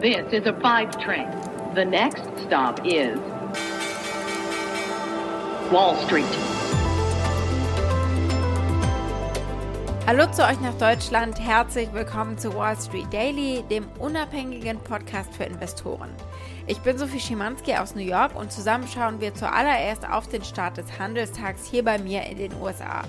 This is a five train. The next stop is Wall Street. Hallo zu euch nach Deutschland, herzlich willkommen zu Wall Street Daily, dem unabhängigen Podcast für Investoren. Ich bin Sophie Schimanski aus New York und zusammen schauen wir zuallererst auf den Start des Handelstags hier bei mir in den USA.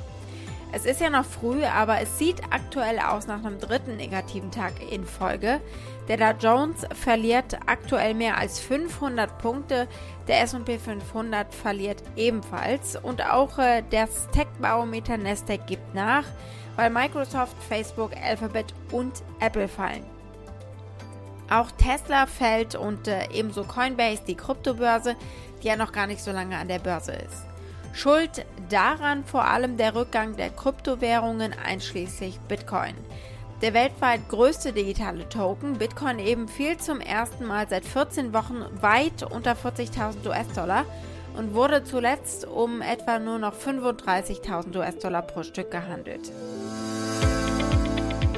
Es ist ja noch früh, aber es sieht aktuell aus nach einem dritten negativen Tag in Folge. Der Dow Jones verliert aktuell mehr als 500 Punkte, der S&P 500 verliert ebenfalls und auch äh, das Tech-Barometer Nasdaq gibt nach, weil Microsoft, Facebook, Alphabet und Apple fallen. Auch Tesla fällt und äh, ebenso Coinbase, die Kryptobörse, die ja noch gar nicht so lange an der Börse ist. Schuld daran vor allem der Rückgang der Kryptowährungen einschließlich Bitcoin. Der weltweit größte digitale Token, Bitcoin eben, fiel zum ersten Mal seit 14 Wochen weit unter 40.000 US-Dollar und wurde zuletzt um etwa nur noch 35.000 US-Dollar pro Stück gehandelt.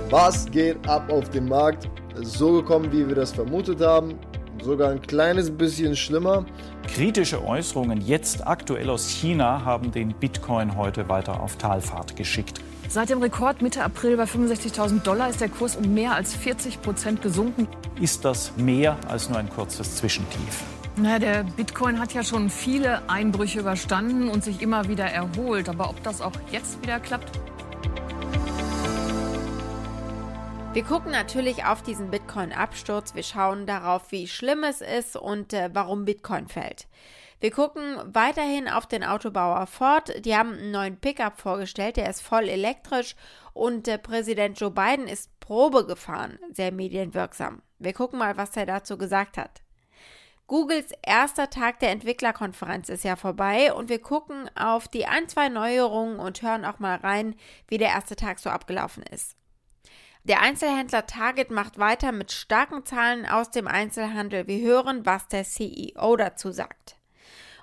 Was geht ab auf dem Markt? So gekommen, wie wir das vermutet haben. Sogar ein kleines bisschen schlimmer. Kritische Äußerungen jetzt aktuell aus China haben den Bitcoin heute weiter auf Talfahrt geschickt. Seit dem Rekord Mitte April bei 65.000 Dollar ist der Kurs um mehr als 40 Prozent gesunken. Ist das mehr als nur ein kurzes Zwischentief? Naja, der Bitcoin hat ja schon viele Einbrüche überstanden und sich immer wieder erholt. Aber ob das auch jetzt wieder klappt? Wir gucken natürlich auf diesen Bitcoin-Absturz. Wir schauen darauf, wie schlimm es ist und äh, warum Bitcoin fällt. Wir gucken weiterhin auf den Autobauer Ford. Die haben einen neuen Pickup vorgestellt, der ist voll elektrisch und äh, Präsident Joe Biden ist Probe gefahren, sehr medienwirksam. Wir gucken mal, was er dazu gesagt hat. Googles erster Tag der Entwicklerkonferenz ist ja vorbei und wir gucken auf die ein, zwei Neuerungen und hören auch mal rein, wie der erste Tag so abgelaufen ist. Der Einzelhändler Target macht weiter mit starken Zahlen aus dem Einzelhandel. Wir hören, was der CEO dazu sagt.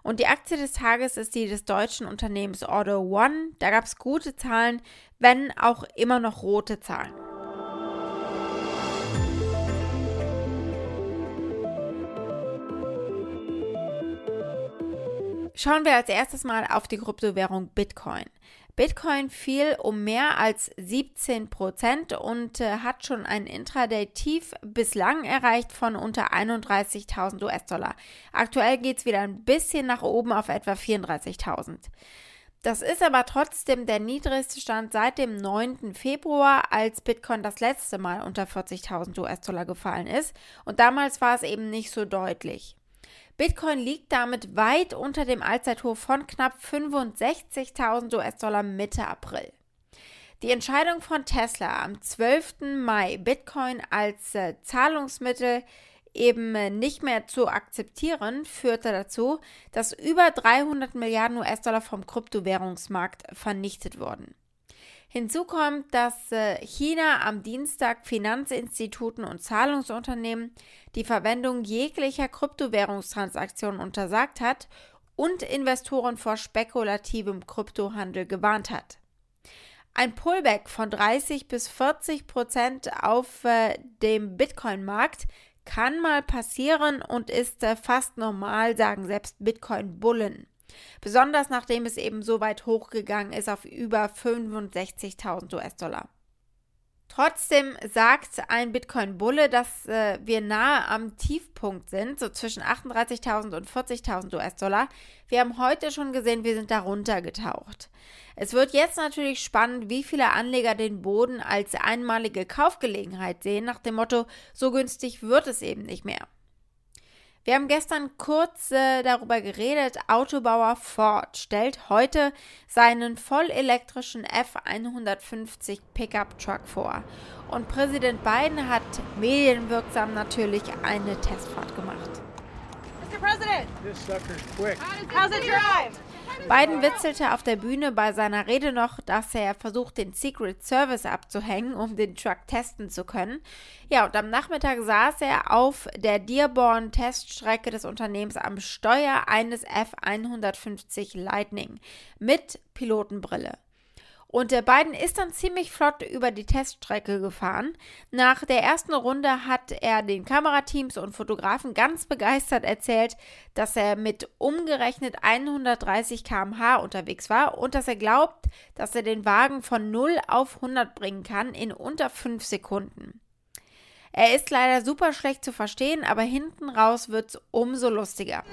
Und die Aktie des Tages ist die des deutschen Unternehmens Auto One. Da gab es gute Zahlen, wenn auch immer noch rote Zahlen. Schauen wir als erstes mal auf die Kryptowährung Bitcoin. Bitcoin fiel um mehr als 17 Prozent und äh, hat schon ein Intraday-Tief bislang erreicht von unter 31.000 US-Dollar. Aktuell geht es wieder ein bisschen nach oben auf etwa 34.000. Das ist aber trotzdem der niedrigste Stand seit dem 9. Februar, als Bitcoin das letzte Mal unter 40.000 US-Dollar gefallen ist. Und damals war es eben nicht so deutlich. Bitcoin liegt damit weit unter dem Allzeithoch von knapp 65.000 US-Dollar Mitte April. Die Entscheidung von Tesla am 12. Mai, Bitcoin als äh, Zahlungsmittel eben äh, nicht mehr zu akzeptieren, führte dazu, dass über 300 Milliarden US-Dollar vom Kryptowährungsmarkt vernichtet wurden. Hinzu kommt, dass äh, China am Dienstag Finanzinstituten und Zahlungsunternehmen die Verwendung jeglicher Kryptowährungstransaktionen untersagt hat und Investoren vor spekulativem Kryptohandel gewarnt hat. Ein Pullback von 30 bis 40 Prozent auf äh, dem Bitcoin-Markt kann mal passieren und ist äh, fast normal, sagen selbst Bitcoin-Bullen. Besonders nachdem es eben so weit hochgegangen ist auf über 65.000 US-Dollar. Trotzdem sagt ein Bitcoin-Bulle, dass äh, wir nahe am Tiefpunkt sind, so zwischen 38.000 und 40.000 US-Dollar. Wir haben heute schon gesehen, wir sind darunter getaucht. Es wird jetzt natürlich spannend, wie viele Anleger den Boden als einmalige Kaufgelegenheit sehen, nach dem Motto, so günstig wird es eben nicht mehr. Wir haben gestern kurz äh, darüber geredet. Autobauer Ford stellt heute seinen vollelektrischen F150 Pickup Truck vor. Und Präsident Biden hat medienwirksam natürlich eine Testfahrt gemacht. Mr. President, this sucker's quick. How's it drive? Biden witzelte auf der Bühne bei seiner Rede noch, dass er versucht, den Secret Service abzuhängen, um den Truck testen zu können. Ja, und am Nachmittag saß er auf der Dearborn-Teststrecke des Unternehmens am Steuer eines F-150 Lightning mit Pilotenbrille. Und der Biden ist dann ziemlich flott über die Teststrecke gefahren. Nach der ersten Runde hat er den Kamerateams und Fotografen ganz begeistert erzählt, dass er mit umgerechnet 130 km/h unterwegs war und dass er glaubt, dass er den Wagen von 0 auf 100 bringen kann in unter 5 Sekunden. Er ist leider super schlecht zu verstehen, aber hinten raus wird es umso lustiger.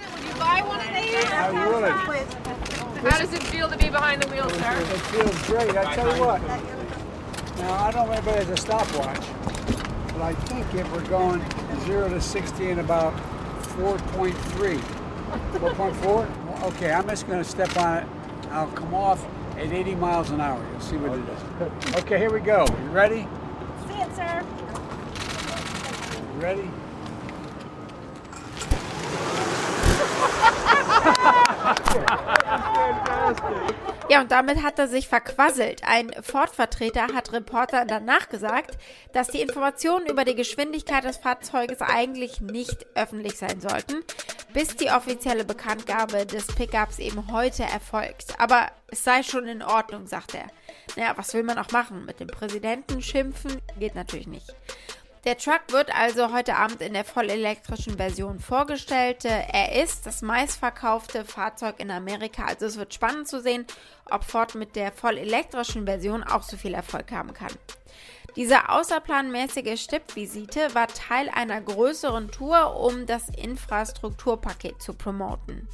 How does it feel to be behind the wheel, sir? It feels great. I tell you what. Now I don't know if anybody has a stopwatch, but I think if we're going zero to sixty in about 4.3. 4.4? Okay, I'm just going to step on it. I'll come off at 80 miles an hour. You'll see what it is. Okay, here we go. You ready? See it, sir. You ready? Ja, und damit hat er sich verquasselt. Ein Ford-Vertreter hat Reportern danach gesagt, dass die Informationen über die Geschwindigkeit des Fahrzeuges eigentlich nicht öffentlich sein sollten, bis die offizielle Bekanntgabe des Pickups eben heute erfolgt. Aber es sei schon in Ordnung, sagt er. Naja, was will man auch machen? Mit dem Präsidenten schimpfen geht natürlich nicht. Der Truck wird also heute Abend in der vollelektrischen Version vorgestellt. Er ist das meistverkaufte Fahrzeug in Amerika. Also es wird spannend zu sehen, ob Ford mit der vollelektrischen Version auch so viel Erfolg haben kann. Diese außerplanmäßige Stippvisite war Teil einer größeren Tour, um das Infrastrukturpaket zu promoten.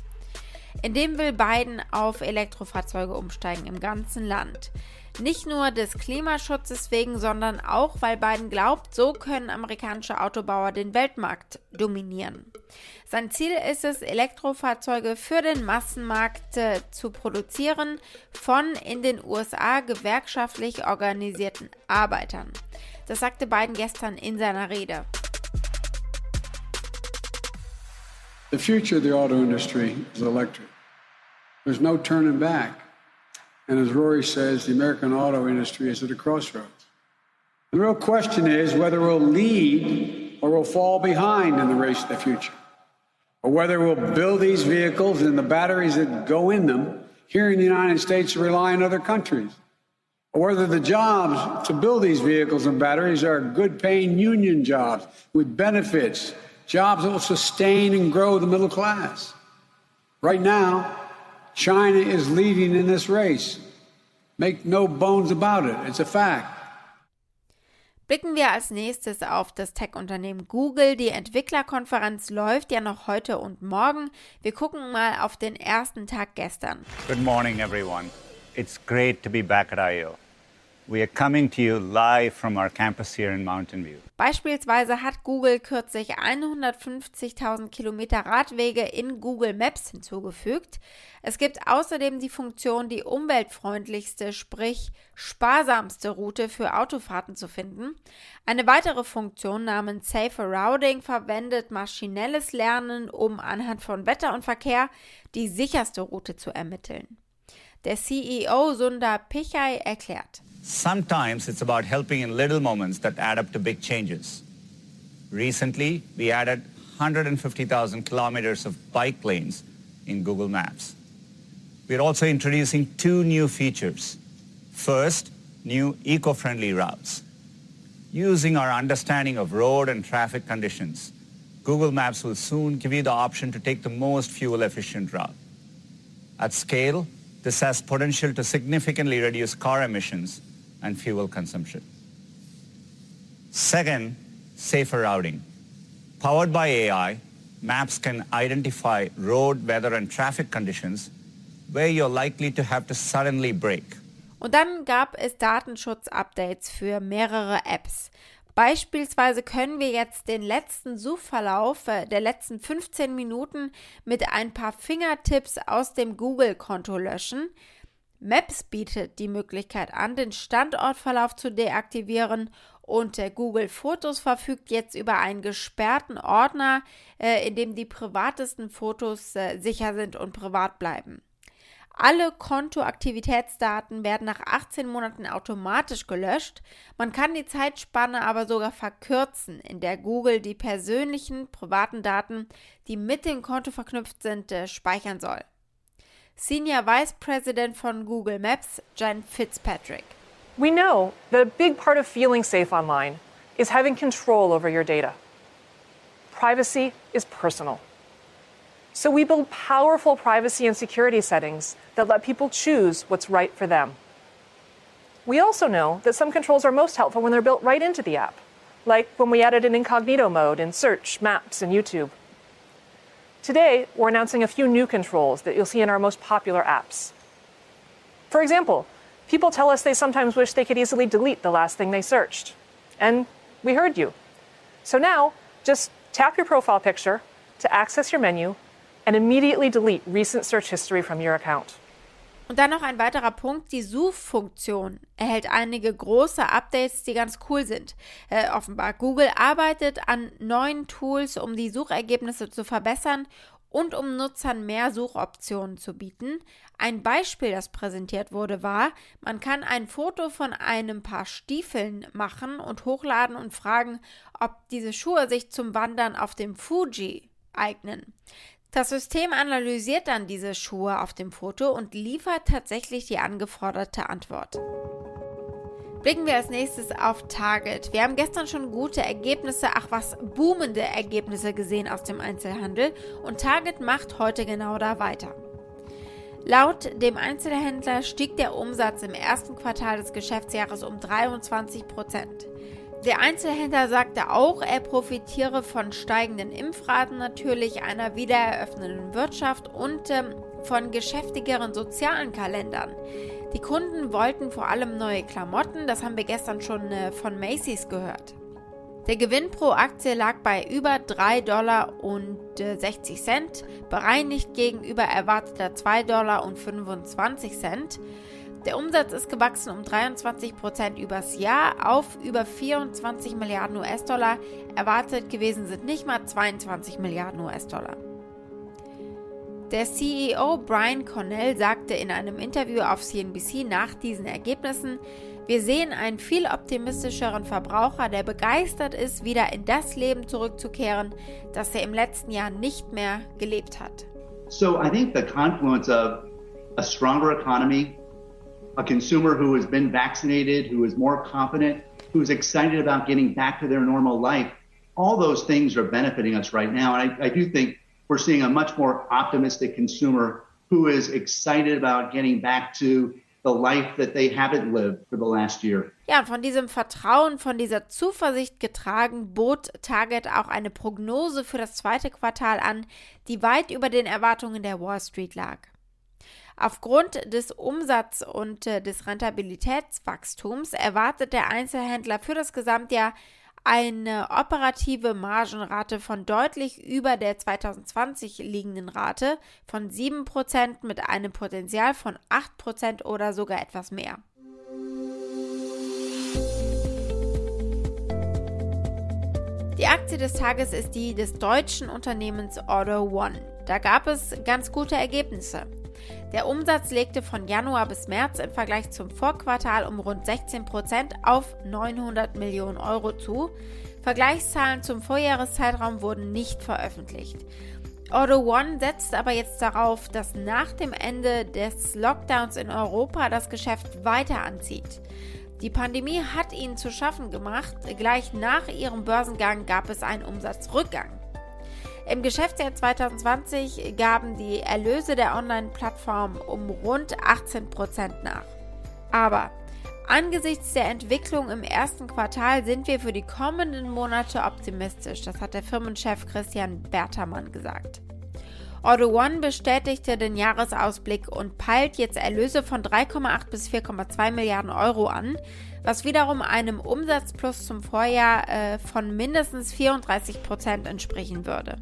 In dem will Biden auf Elektrofahrzeuge umsteigen im ganzen Land. Nicht nur des Klimaschutzes wegen, sondern auch, weil Biden glaubt, so können amerikanische Autobauer den Weltmarkt dominieren. Sein Ziel ist es, Elektrofahrzeuge für den Massenmarkt äh, zu produzieren von in den USA gewerkschaftlich organisierten Arbeitern. Das sagte Biden gestern in seiner Rede. The future of the auto industry is electric. There's no turning back. And as Rory says, the American auto industry is at a crossroads. The real question is whether we'll lead or we'll fall behind in the race to the future, or whether we'll build these vehicles and the batteries that go in them here in the United States rely on other countries, or whether the jobs to build these vehicles and batteries are good paying union jobs with benefits, jobs that will sustain and grow the middle class. Right now, China is leading in this race. Make no bones about it. It's a fact. Blicken wir als nächstes auf das Tech-Unternehmen Google. Die Entwicklerkonferenz läuft ja noch heute und morgen. Wir gucken mal auf den ersten Tag gestern. Good morning, everyone. It's great to be back at I.O. Beispielsweise hat Google kürzlich 150.000 Kilometer Radwege in Google Maps hinzugefügt. Es gibt außerdem die Funktion, die umweltfreundlichste, sprich sparsamste Route für Autofahrten zu finden. Eine weitere Funktion namens Safer Routing verwendet maschinelles Lernen, um anhand von Wetter und Verkehr die sicherste Route zu ermitteln. Der CEO Sundar Pichai erklärt. Sometimes it's about helping in little moments that add up to big changes. Recently, we added 150,000 kilometers of bike lanes in Google Maps. We're also introducing two new features. First, new eco-friendly routes. Using our understanding of road and traffic conditions, Google Maps will soon give you the option to take the most fuel-efficient route. At scale, this has potential to significantly reduce car emissions and fuel consumption. Second, safer routing. Powered by AI, maps can identify road, weather, and traffic conditions where you're likely to have to suddenly brake. Und dann gab es Datenschutz-Updates für mehrere Apps. Beispielsweise können wir jetzt den letzten Suchverlauf äh, der letzten 15 Minuten mit ein paar Fingertipps aus dem Google-Konto löschen. Maps bietet die Möglichkeit an, den Standortverlauf zu deaktivieren und Google Fotos verfügt jetzt über einen gesperrten Ordner, äh, in dem die privatesten Fotos äh, sicher sind und privat bleiben. Alle Kontoaktivitätsdaten werden nach 18 Monaten automatisch gelöscht. Man kann die Zeitspanne aber sogar verkürzen, in der Google die persönlichen privaten Daten, die mit dem Konto verknüpft sind, äh, speichern soll. Senior Vice President von Google Maps, Jen Fitzpatrick. We know that a big part of feeling safe online is having control over your data. Privacy is personal. So we build powerful privacy and security settings that let people choose what's right for them. We also know that some controls are most helpful when they're built right into the app, like when we added an incognito mode in Search, Maps, and YouTube. Today, we're announcing a few new controls that you'll see in our most popular apps. For example, people tell us they sometimes wish they could easily delete the last thing they searched. And we heard you. So now, just tap your profile picture to access your menu and immediately delete recent search history from your account. Und dann noch ein weiterer Punkt, die Suchfunktion erhält einige große Updates, die ganz cool sind. Äh, offenbar, Google arbeitet an neuen Tools, um die Suchergebnisse zu verbessern und um Nutzern mehr Suchoptionen zu bieten. Ein Beispiel, das präsentiert wurde, war, man kann ein Foto von einem Paar Stiefeln machen und hochladen und fragen, ob diese Schuhe sich zum Wandern auf dem Fuji eignen. Das System analysiert dann diese Schuhe auf dem Foto und liefert tatsächlich die angeforderte Antwort. Blicken wir als nächstes auf Target. Wir haben gestern schon gute Ergebnisse, ach was, boomende Ergebnisse gesehen aus dem Einzelhandel und Target macht heute genau da weiter. Laut dem Einzelhändler stieg der Umsatz im ersten Quartal des Geschäftsjahres um 23 Prozent. Der Einzelhändler sagte auch, er profitiere von steigenden Impfraten natürlich, einer wiedereröffnenden Wirtschaft und ähm, von geschäftigeren sozialen Kalendern. Die Kunden wollten vor allem neue Klamotten, das haben wir gestern schon äh, von Macy's gehört. Der Gewinn pro Aktie lag bei über 3 Dollar und 60 äh, Cent, bereinigt gegenüber erwarteter 2 Dollar und 25 Cent. Der Umsatz ist gewachsen um 23 Prozent übers Jahr auf über 24 Milliarden US-Dollar. Erwartet gewesen sind nicht mal 22 Milliarden US-Dollar. Der CEO Brian Cornell sagte in einem Interview auf CNBC nach diesen Ergebnissen, wir sehen einen viel optimistischeren Verbraucher, der begeistert ist, wieder in das Leben zurückzukehren, das er im letzten Jahr nicht mehr gelebt hat. So I think the confluence of a stronger economy a consumer who has been vaccinated, who is more confident, who's excited about getting back to their normal life. All those things are benefiting us right now. And I, I do think we're seeing a much more optimistic consumer who is excited about getting back to the life that they haven't lived for the last year. Ja, von diesem Vertrauen, von dieser Zuversicht getragen, bot Target auch eine Prognose für das zweite Quartal an, die weit über den Erwartungen der Wall Street lag. Aufgrund des Umsatz- und äh, des Rentabilitätswachstums erwartet der Einzelhändler für das Gesamtjahr eine operative Margenrate von deutlich über der 2020 liegenden Rate von 7% mit einem Potenzial von 8% oder sogar etwas mehr. Die Aktie des Tages ist die des deutschen Unternehmens Order One. Da gab es ganz gute Ergebnisse. Der Umsatz legte von Januar bis März im Vergleich zum Vorquartal um rund 16 Prozent auf 900 Millionen Euro zu. Vergleichszahlen zum Vorjahreszeitraum wurden nicht veröffentlicht. Auto One setzt aber jetzt darauf, dass nach dem Ende des Lockdowns in Europa das Geschäft weiter anzieht. Die Pandemie hat ihnen zu schaffen gemacht. Gleich nach ihrem Börsengang gab es einen Umsatzrückgang. Im Geschäftsjahr 2020 gaben die Erlöse der Online-Plattform um rund 18% nach. Aber angesichts der Entwicklung im ersten Quartal sind wir für die kommenden Monate optimistisch. Das hat der Firmenchef Christian Bertermann gesagt. Auto One bestätigte den Jahresausblick und peilt jetzt Erlöse von 3,8 bis 4,2 Milliarden Euro an, was wiederum einem Umsatzplus zum Vorjahr äh, von mindestens 34 Prozent entsprechen würde.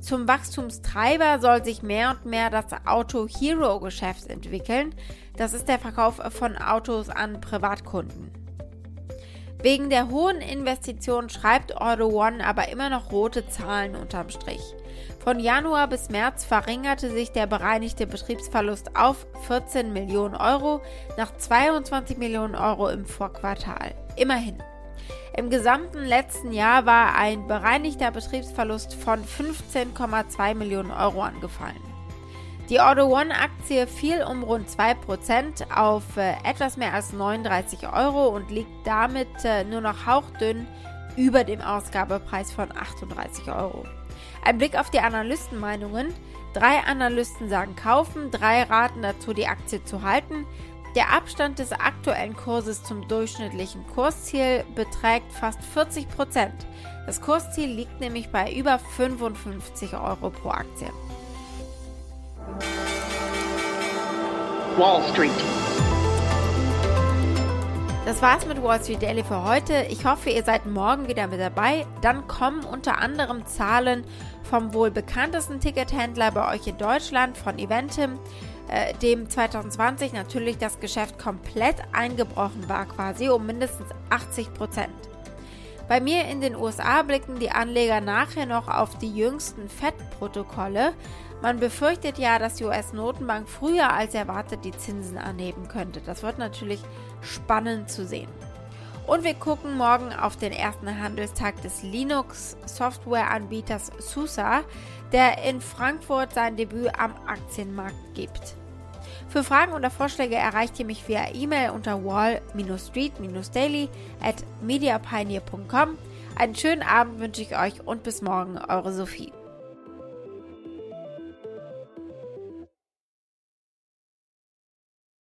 Zum Wachstumstreiber soll sich mehr und mehr das Auto Hero Geschäft entwickeln. Das ist der Verkauf von Autos an Privatkunden. Wegen der hohen Investitionen schreibt Auto One aber immer noch rote Zahlen unterm Strich. Von Januar bis März verringerte sich der bereinigte Betriebsverlust auf 14 Millionen Euro nach 22 Millionen Euro im Vorquartal. Immerhin. Im gesamten letzten Jahr war ein bereinigter Betriebsverlust von 15,2 Millionen Euro angefallen. Die Auto One-Aktie fiel um rund 2% auf äh, etwas mehr als 39 Euro und liegt damit äh, nur noch hauchdünn über dem Ausgabepreis von 38 Euro. Ein Blick auf die Analystenmeinungen. Drei Analysten sagen kaufen, drei raten dazu, die Aktie zu halten. Der Abstand des aktuellen Kurses zum durchschnittlichen Kursziel beträgt fast 40% Das Kursziel liegt nämlich bei über 55 Euro pro Aktie. Wall Street. Das war's mit Wall Street Daily für heute. Ich hoffe, ihr seid morgen wieder mit dabei. Dann kommen unter anderem Zahlen vom wohl bekanntesten Tickethändler bei euch in Deutschland, von Eventim, äh, dem 2020 natürlich das Geschäft komplett eingebrochen war, quasi um mindestens 80 Prozent. Bei mir in den USA blicken die Anleger nachher noch auf die jüngsten FED-Protokolle. Man befürchtet ja, dass die US-Notenbank früher als erwartet die Zinsen anheben könnte. Das wird natürlich spannend zu sehen. Und wir gucken morgen auf den ersten Handelstag des Linux-Softwareanbieters SUSE, der in Frankfurt sein Debüt am Aktienmarkt gibt. Für Fragen oder Vorschläge erreicht ihr mich via E-Mail unter wall-street-daily at mediapioneer.com. Einen schönen Abend wünsche ich euch und bis morgen, eure Sophie.